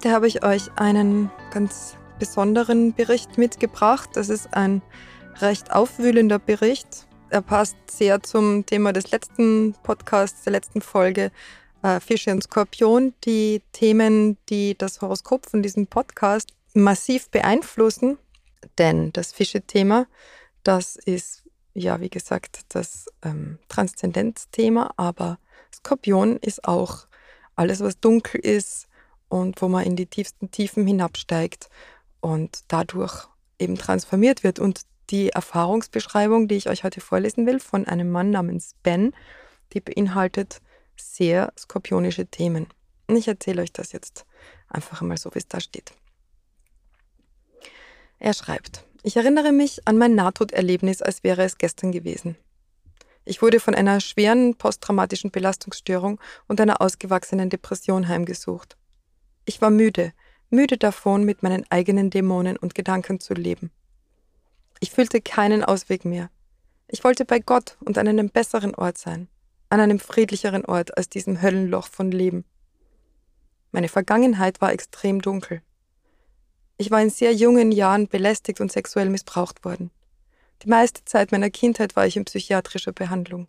Heute habe ich euch einen ganz besonderen Bericht mitgebracht. Das ist ein recht aufwühlender Bericht. Er passt sehr zum Thema des letzten Podcasts, der letzten Folge äh, Fische und Skorpion. Die Themen, die das Horoskop von diesem Podcast massiv beeinflussen. Denn das Fische-Thema, das ist ja, wie gesagt, das ähm, Transzendenzthema, aber Skorpion ist auch alles, was dunkel ist, und wo man in die tiefsten Tiefen hinabsteigt und dadurch eben transformiert wird. Und die Erfahrungsbeschreibung, die ich euch heute vorlesen will, von einem Mann namens Ben, die beinhaltet sehr skorpionische Themen. Und ich erzähle euch das jetzt einfach mal so, wie es da steht. Er schreibt, ich erinnere mich an mein Nahtoderlebnis, als wäre es gestern gewesen. Ich wurde von einer schweren posttraumatischen Belastungsstörung und einer ausgewachsenen Depression heimgesucht. Ich war müde, müde davon, mit meinen eigenen Dämonen und Gedanken zu leben. Ich fühlte keinen Ausweg mehr. Ich wollte bei Gott und an einem besseren Ort sein, an einem friedlicheren Ort als diesem Höllenloch von Leben. Meine Vergangenheit war extrem dunkel. Ich war in sehr jungen Jahren belästigt und sexuell missbraucht worden. Die meiste Zeit meiner Kindheit war ich in psychiatrischer Behandlung.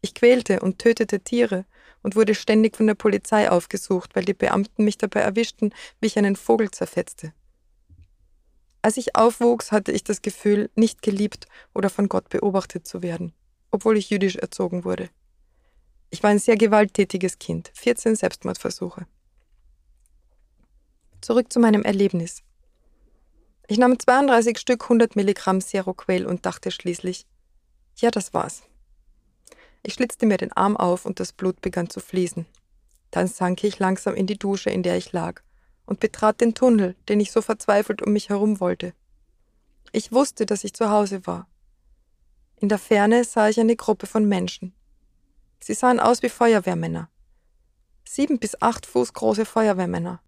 Ich quälte und tötete Tiere und wurde ständig von der Polizei aufgesucht, weil die Beamten mich dabei erwischten, wie ich einen Vogel zerfetzte. Als ich aufwuchs, hatte ich das Gefühl, nicht geliebt oder von Gott beobachtet zu werden, obwohl ich jüdisch erzogen wurde. Ich war ein sehr gewalttätiges Kind, 14 Selbstmordversuche. Zurück zu meinem Erlebnis. Ich nahm 32 Stück 100 Milligramm Seroquel und dachte schließlich, ja, das war's. Ich schlitzte mir den Arm auf und das Blut begann zu fließen. Dann sank ich langsam in die Dusche, in der ich lag, und betrat den Tunnel, den ich so verzweifelt um mich herum wollte. Ich wusste, dass ich zu Hause war. In der Ferne sah ich eine Gruppe von Menschen. Sie sahen aus wie Feuerwehrmänner. Sieben bis acht Fuß große Feuerwehrmänner.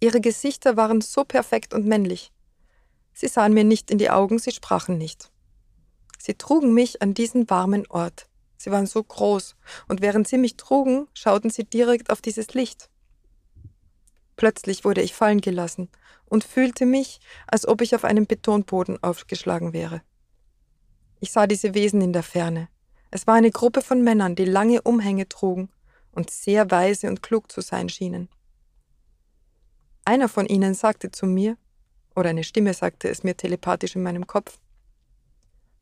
Ihre Gesichter waren so perfekt und männlich. Sie sahen mir nicht in die Augen, sie sprachen nicht. Sie trugen mich an diesen warmen Ort. Sie waren so groß, und während sie mich trugen, schauten sie direkt auf dieses Licht. Plötzlich wurde ich fallen gelassen und fühlte mich, als ob ich auf einem Betonboden aufgeschlagen wäre. Ich sah diese Wesen in der Ferne. Es war eine Gruppe von Männern, die lange Umhänge trugen und sehr weise und klug zu sein schienen. Einer von ihnen sagte zu mir, oder eine Stimme sagte es mir telepathisch in meinem Kopf,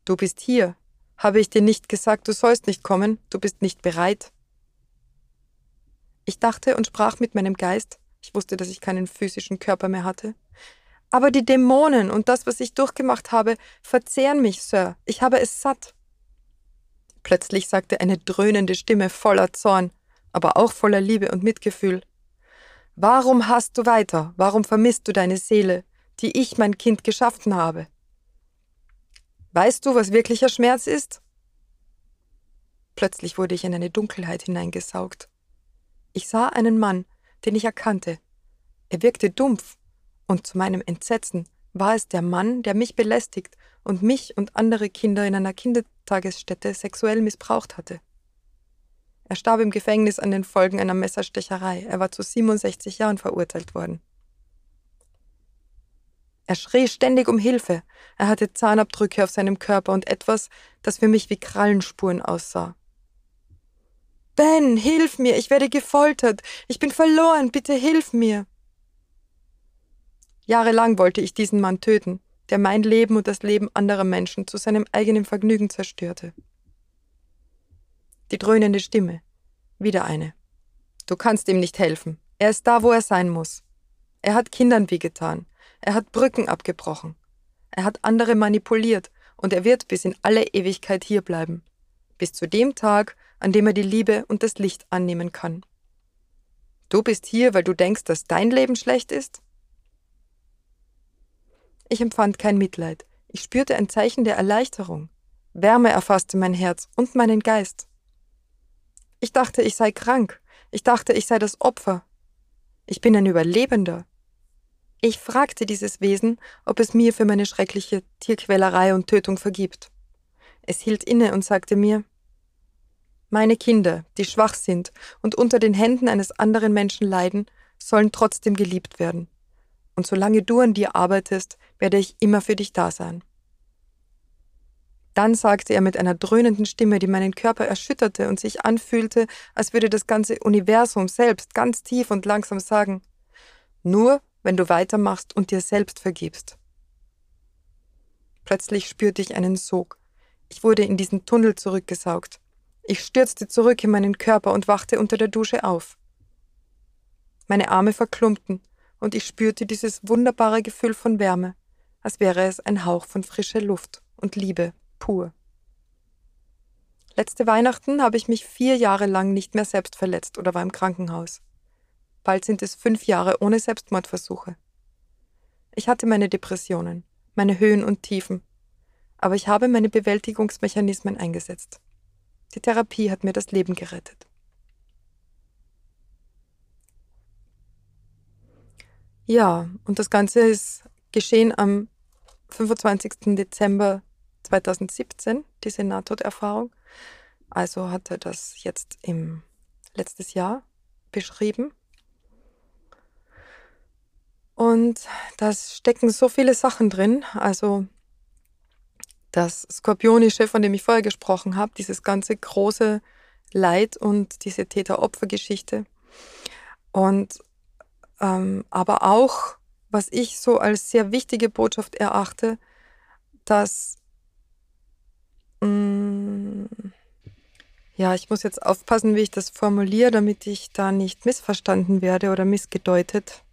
Du bist hier, habe ich dir nicht gesagt, du sollst nicht kommen, du bist nicht bereit? Ich dachte und sprach mit meinem Geist, ich wusste, dass ich keinen physischen Körper mehr hatte. Aber die Dämonen und das, was ich durchgemacht habe, verzehren mich, Sir. Ich habe es satt. Plötzlich sagte eine dröhnende Stimme voller Zorn, aber auch voller Liebe und Mitgefühl. Warum hast du weiter? Warum vermisst du deine Seele, die ich, mein Kind, geschaffen habe? Weißt du, was wirklicher Schmerz ist? Plötzlich wurde ich in eine Dunkelheit hineingesaugt. Ich sah einen Mann, den ich erkannte. Er wirkte dumpf, und zu meinem Entsetzen war es der Mann, der mich belästigt und mich und andere Kinder in einer Kindertagesstätte sexuell missbraucht hatte. Er starb im Gefängnis an den Folgen einer Messerstecherei. Er war zu 67 Jahren verurteilt worden. Er schrie ständig um Hilfe. Er hatte Zahnabdrücke auf seinem Körper und etwas, das für mich wie Krallenspuren aussah. Ben, hilf mir, ich werde gefoltert. Ich bin verloren, bitte hilf mir. Jahrelang wollte ich diesen Mann töten, der mein Leben und das Leben anderer Menschen zu seinem eigenen Vergnügen zerstörte. Die dröhnende Stimme. Wieder eine. Du kannst ihm nicht helfen. Er ist da, wo er sein muss. Er hat Kindern wehgetan. Er hat Brücken abgebrochen. Er hat andere manipuliert und er wird bis in alle Ewigkeit hierbleiben. Bis zu dem Tag, an dem er die Liebe und das Licht annehmen kann. Du bist hier, weil du denkst, dass dein Leben schlecht ist? Ich empfand kein Mitleid. Ich spürte ein Zeichen der Erleichterung. Wärme erfasste mein Herz und meinen Geist. Ich dachte, ich sei krank. Ich dachte, ich sei das Opfer. Ich bin ein Überlebender. Ich fragte dieses Wesen, ob es mir für meine schreckliche Tierquälerei und Tötung vergibt. Es hielt inne und sagte mir, meine Kinder, die schwach sind und unter den Händen eines anderen Menschen leiden, sollen trotzdem geliebt werden. Und solange du an dir arbeitest, werde ich immer für dich da sein. Dann sagte er mit einer dröhnenden Stimme, die meinen Körper erschütterte und sich anfühlte, als würde das ganze Universum selbst ganz tief und langsam sagen, nur wenn du weitermachst und dir selbst vergibst. Plötzlich spürte ich einen Sog. Ich wurde in diesen Tunnel zurückgesaugt. Ich stürzte zurück in meinen Körper und wachte unter der Dusche auf. Meine Arme verklumpten und ich spürte dieses wunderbare Gefühl von Wärme, als wäre es ein Hauch von frischer Luft und Liebe pur. Letzte Weihnachten habe ich mich vier Jahre lang nicht mehr selbst verletzt oder war im Krankenhaus. Bald sind es fünf Jahre ohne Selbstmordversuche. Ich hatte meine Depressionen, meine Höhen und Tiefen, aber ich habe meine Bewältigungsmechanismen eingesetzt. Die Therapie hat mir das Leben gerettet. Ja, und das Ganze ist geschehen am 25. Dezember 2017, diese Nahtoderfahrung. Also hat er das jetzt im letztes Jahr beschrieben. Und da stecken so viele Sachen drin. Also das Skorpionische, von dem ich vorher gesprochen habe, dieses ganze große Leid und diese Täter-Opfer-Geschichte. Und ähm, aber auch, was ich so als sehr wichtige Botschaft erachte, dass mh, mm, ja, ich muss jetzt aufpassen, wie ich das formuliere, damit ich da nicht missverstanden werde oder missgedeutet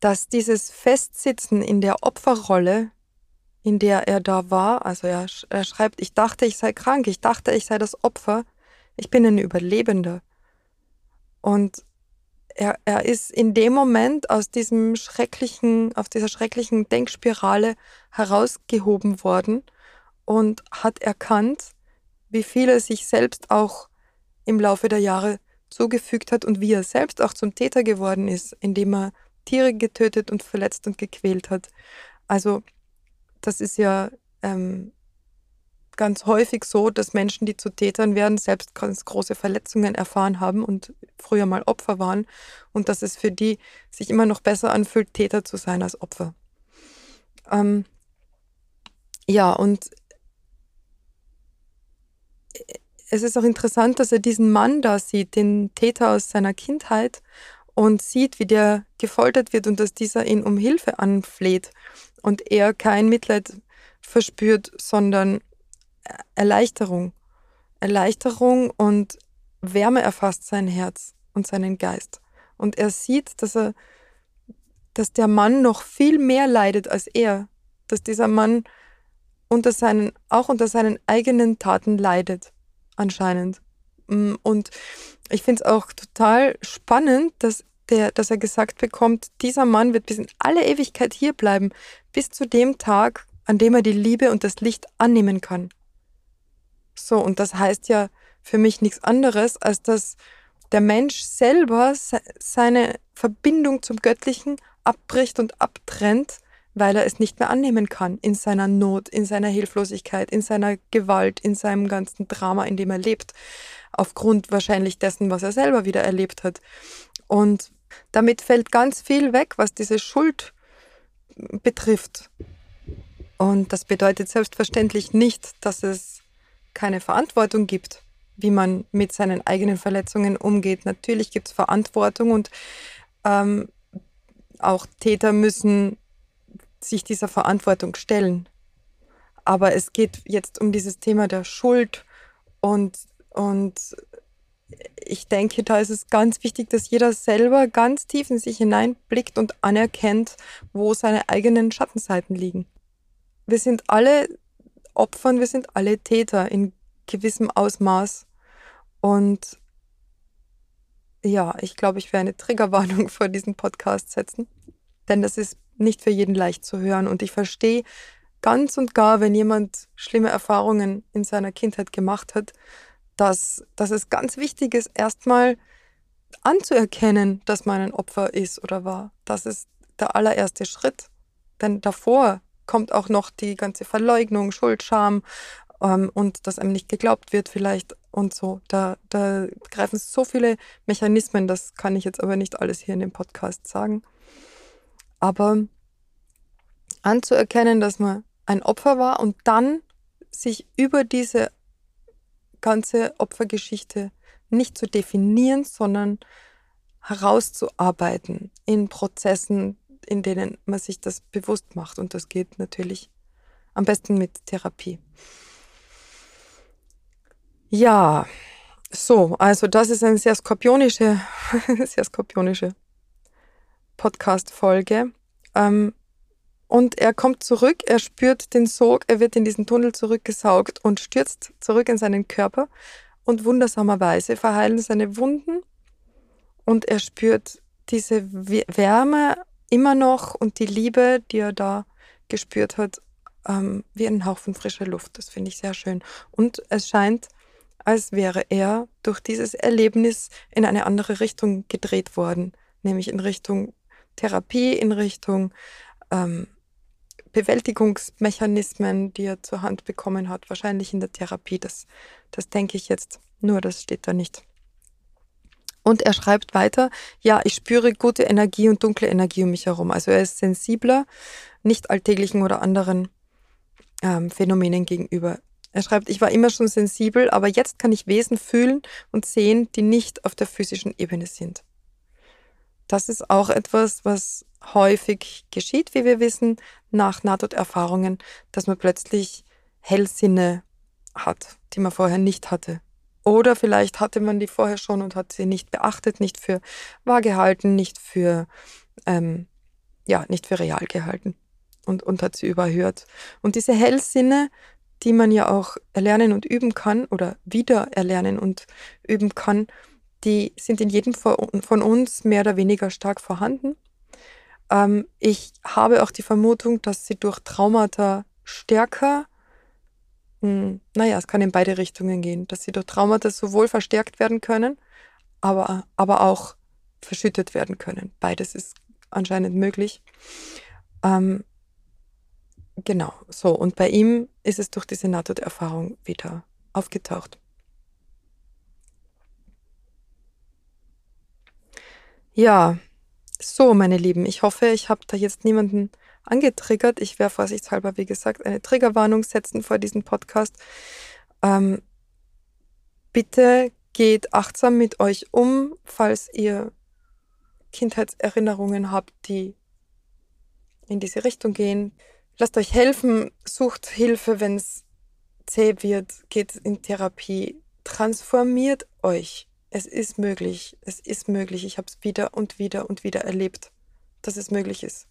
dass dieses Festsitzen in der Opferrolle, in der er da war, also er, er schreibt, ich dachte, ich sei krank, ich dachte, ich sei das Opfer, ich bin ein Überlebender. Und er, er ist in dem Moment aus diesem schrecklichen, aus dieser schrecklichen Denkspirale herausgehoben worden und hat erkannt, wie viel er sich selbst auch im Laufe der Jahre zugefügt hat und wie er selbst auch zum Täter geworden ist, indem er Tiere getötet und verletzt und gequält hat. Also das ist ja ähm, ganz häufig so, dass Menschen, die zu Tätern werden, selbst ganz große Verletzungen erfahren haben und früher mal Opfer waren und dass es für die sich immer noch besser anfühlt, Täter zu sein als Opfer. Ähm, ja, und es ist auch interessant, dass er diesen Mann da sieht, den Täter aus seiner Kindheit, und sieht, wie der gefoltert wird und dass dieser ihn um Hilfe anfleht und er kein Mitleid verspürt, sondern Erleichterung. Erleichterung und Wärme erfasst sein Herz und seinen Geist. Und er sieht, dass er, dass der Mann noch viel mehr leidet als er, dass dieser Mann unter seinen, auch unter seinen eigenen Taten leidet, anscheinend. Mm, und ich finde es auch total spannend, dass der, dass er gesagt bekommt, dieser Mann wird bis in alle Ewigkeit hier bleiben, bis zu dem Tag, an dem er die Liebe und das Licht annehmen kann. So, und das heißt ja für mich nichts anderes, als dass der Mensch selber seine Verbindung zum Göttlichen abbricht und abtrennt, weil er es nicht mehr annehmen kann in seiner Not, in seiner Hilflosigkeit, in seiner Gewalt, in seinem ganzen Drama, in dem er lebt, aufgrund wahrscheinlich dessen, was er selber wieder erlebt hat. Und damit fällt ganz viel weg, was diese Schuld betrifft. Und das bedeutet selbstverständlich nicht, dass es keine Verantwortung gibt, wie man mit seinen eigenen Verletzungen umgeht. Natürlich gibt es Verantwortung und ähm, auch Täter müssen sich dieser Verantwortung stellen. Aber es geht jetzt um dieses Thema der Schuld und, und ich denke, da ist es ganz wichtig, dass jeder selber ganz tief in sich hineinblickt und anerkennt, wo seine eigenen Schattenseiten liegen. Wir sind alle Opfern, wir sind alle Täter in gewissem Ausmaß. Und ja, ich glaube, ich werde eine Triggerwarnung vor diesen Podcast setzen, denn das ist nicht für jeden leicht zu hören. Und ich verstehe ganz und gar, wenn jemand schlimme Erfahrungen in seiner Kindheit gemacht hat, dass, dass es ganz wichtig ist, erstmal anzuerkennen, dass man ein Opfer ist oder war. Das ist der allererste Schritt. Denn davor kommt auch noch die ganze Verleugnung, Schuld, Scham ähm, und dass einem nicht geglaubt wird vielleicht und so. Da, da greifen so viele Mechanismen, das kann ich jetzt aber nicht alles hier in dem Podcast sagen. Aber anzuerkennen, dass man ein Opfer war und dann sich über diese ganze Opfergeschichte nicht zu definieren, sondern herauszuarbeiten in Prozessen, in denen man sich das bewusst macht. Und das geht natürlich am besten mit Therapie. Ja, so, also das ist eine sehr skorpionische, sehr skorpionische Podcast-Folge. Ähm, und er kommt zurück, er spürt den Sog, er wird in diesen Tunnel zurückgesaugt und stürzt zurück in seinen Körper. Und wundersamerweise verheilen seine Wunden und er spürt diese Wärme immer noch und die Liebe, die er da gespürt hat, ähm, wie ein Hauch von frischer Luft. Das finde ich sehr schön. Und es scheint, als wäre er durch dieses Erlebnis in eine andere Richtung gedreht worden, nämlich in Richtung Therapie, in Richtung ähm, Bewältigungsmechanismen, die er zur Hand bekommen hat, wahrscheinlich in der Therapie. Das, das denke ich jetzt nur, das steht da nicht. Und er schreibt weiter, ja, ich spüre gute Energie und dunkle Energie um mich herum. Also er ist sensibler, nicht alltäglichen oder anderen ähm, Phänomenen gegenüber. Er schreibt, ich war immer schon sensibel, aber jetzt kann ich Wesen fühlen und sehen, die nicht auf der physischen Ebene sind. Das ist auch etwas, was häufig geschieht, wie wir wissen, nach Nahtoderfahrungen, dass man plötzlich Hellsinne hat, die man vorher nicht hatte. Oder vielleicht hatte man die vorher schon und hat sie nicht beachtet, nicht für wahr gehalten, nicht für, ähm, ja, nicht für real gehalten und, und hat sie überhört. Und diese Hellsinne, die man ja auch erlernen und üben kann oder wieder erlernen und üben kann, die sind in jedem von uns mehr oder weniger stark vorhanden. Ähm, ich habe auch die Vermutung, dass sie durch Traumata stärker, mh, hm, naja, es kann in beide Richtungen gehen, dass sie durch Traumata sowohl verstärkt werden können, aber, aber auch verschüttet werden können. Beides ist anscheinend möglich. Ähm, Genau, so. Und bei ihm ist es durch diese Nahtoderfahrung wieder aufgetaucht. Ja, so, meine Lieben, ich hoffe, ich habe da jetzt niemanden angetriggert. Ich werde vorsichtshalber, wie gesagt, eine Triggerwarnung setzen vor diesem Podcast. Ähm, bitte geht achtsam mit euch um, falls ihr Kindheitserinnerungen habt, die in diese Richtung gehen. Lasst euch helfen, sucht Hilfe, wenn es zäh wird, geht in Therapie, transformiert euch. Es ist möglich, es ist möglich. Ich habe es wieder und wieder und wieder erlebt, dass es möglich ist,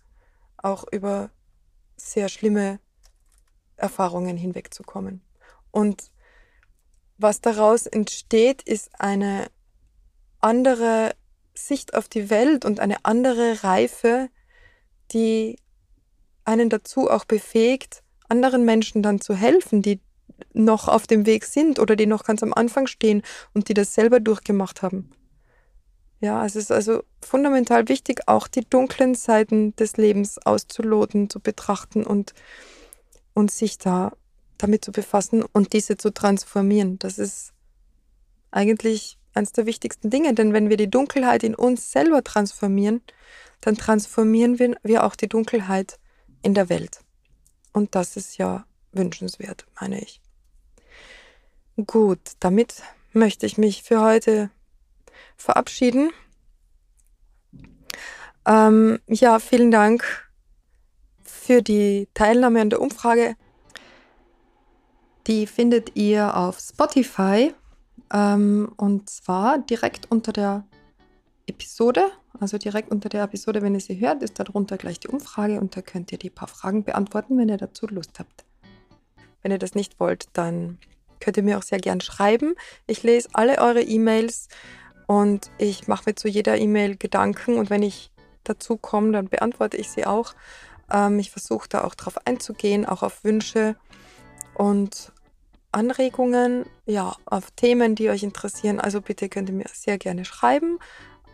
auch über sehr schlimme Erfahrungen hinwegzukommen. Und was daraus entsteht, ist eine andere Sicht auf die Welt und eine andere Reife, die einen dazu auch befähigt, anderen Menschen dann zu helfen, die noch auf dem Weg sind oder die noch ganz am Anfang stehen und die das selber durchgemacht haben. Ja, es ist also fundamental wichtig, auch die dunklen Seiten des Lebens auszuloten, zu betrachten und, und sich da damit zu befassen und diese zu transformieren. Das ist eigentlich eines der wichtigsten Dinge, denn wenn wir die Dunkelheit in uns selber transformieren, dann transformieren wir, wir auch die Dunkelheit in der Welt. Und das ist ja wünschenswert, meine ich. Gut, damit möchte ich mich für heute verabschieden. Ähm, ja, vielen Dank für die Teilnahme an der Umfrage. Die findet ihr auf Spotify Ähm, und zwar direkt unter der Episode, also direkt unter der Episode, wenn ihr sie hört, ist darunter gleich die Umfrage und da könnt ihr die paar Fragen beantworten, wenn ihr dazu Lust habt. Wenn ihr das nicht wollt, dann könnt ihr mir auch sehr gern schreiben. Ich lese alle eure E-Mails und ich mache mir zu jeder E-Mail Gedanken und wenn ich dazu komme, dann beantworte ich sie auch. Ähm, ich versuche da auch drauf einzugehen, auch auf Wünsche und Anregungen, ja, auf Themen, die euch interessieren. Also bitte könnt ihr mir sehr gerne schreiben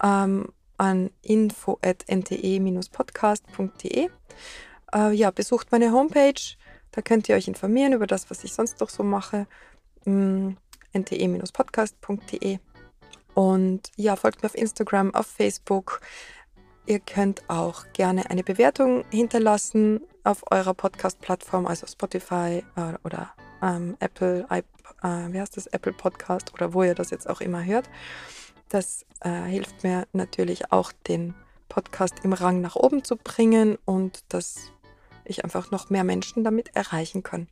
ähm, an info.nte-podcast.de. Äh, ja, besucht meine Homepage, da könnt ihr euch informieren über das, was ich sonst noch so mache. Nte-podcast.de. Und ja, folgt mir auf Instagram, auf Facebook. Ihr könnt auch gerne eine Bewertung hinterlassen auf eurer Podcast-Plattform, also Spotify äh, oder ähm, Apple, äh, wie heißt das, Apple Podcast oder wo ihr das jetzt auch immer hört. Das äh, hilft mir natürlich auch, den Podcast im Rang nach oben zu bringen und dass ich einfach noch mehr Menschen damit erreichen kann.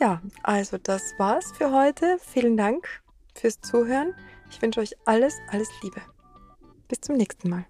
Ja, also das war's für heute. Vielen Dank fürs Zuhören. Ich wünsche euch alles, alles Liebe. Bis zum nächsten Mal.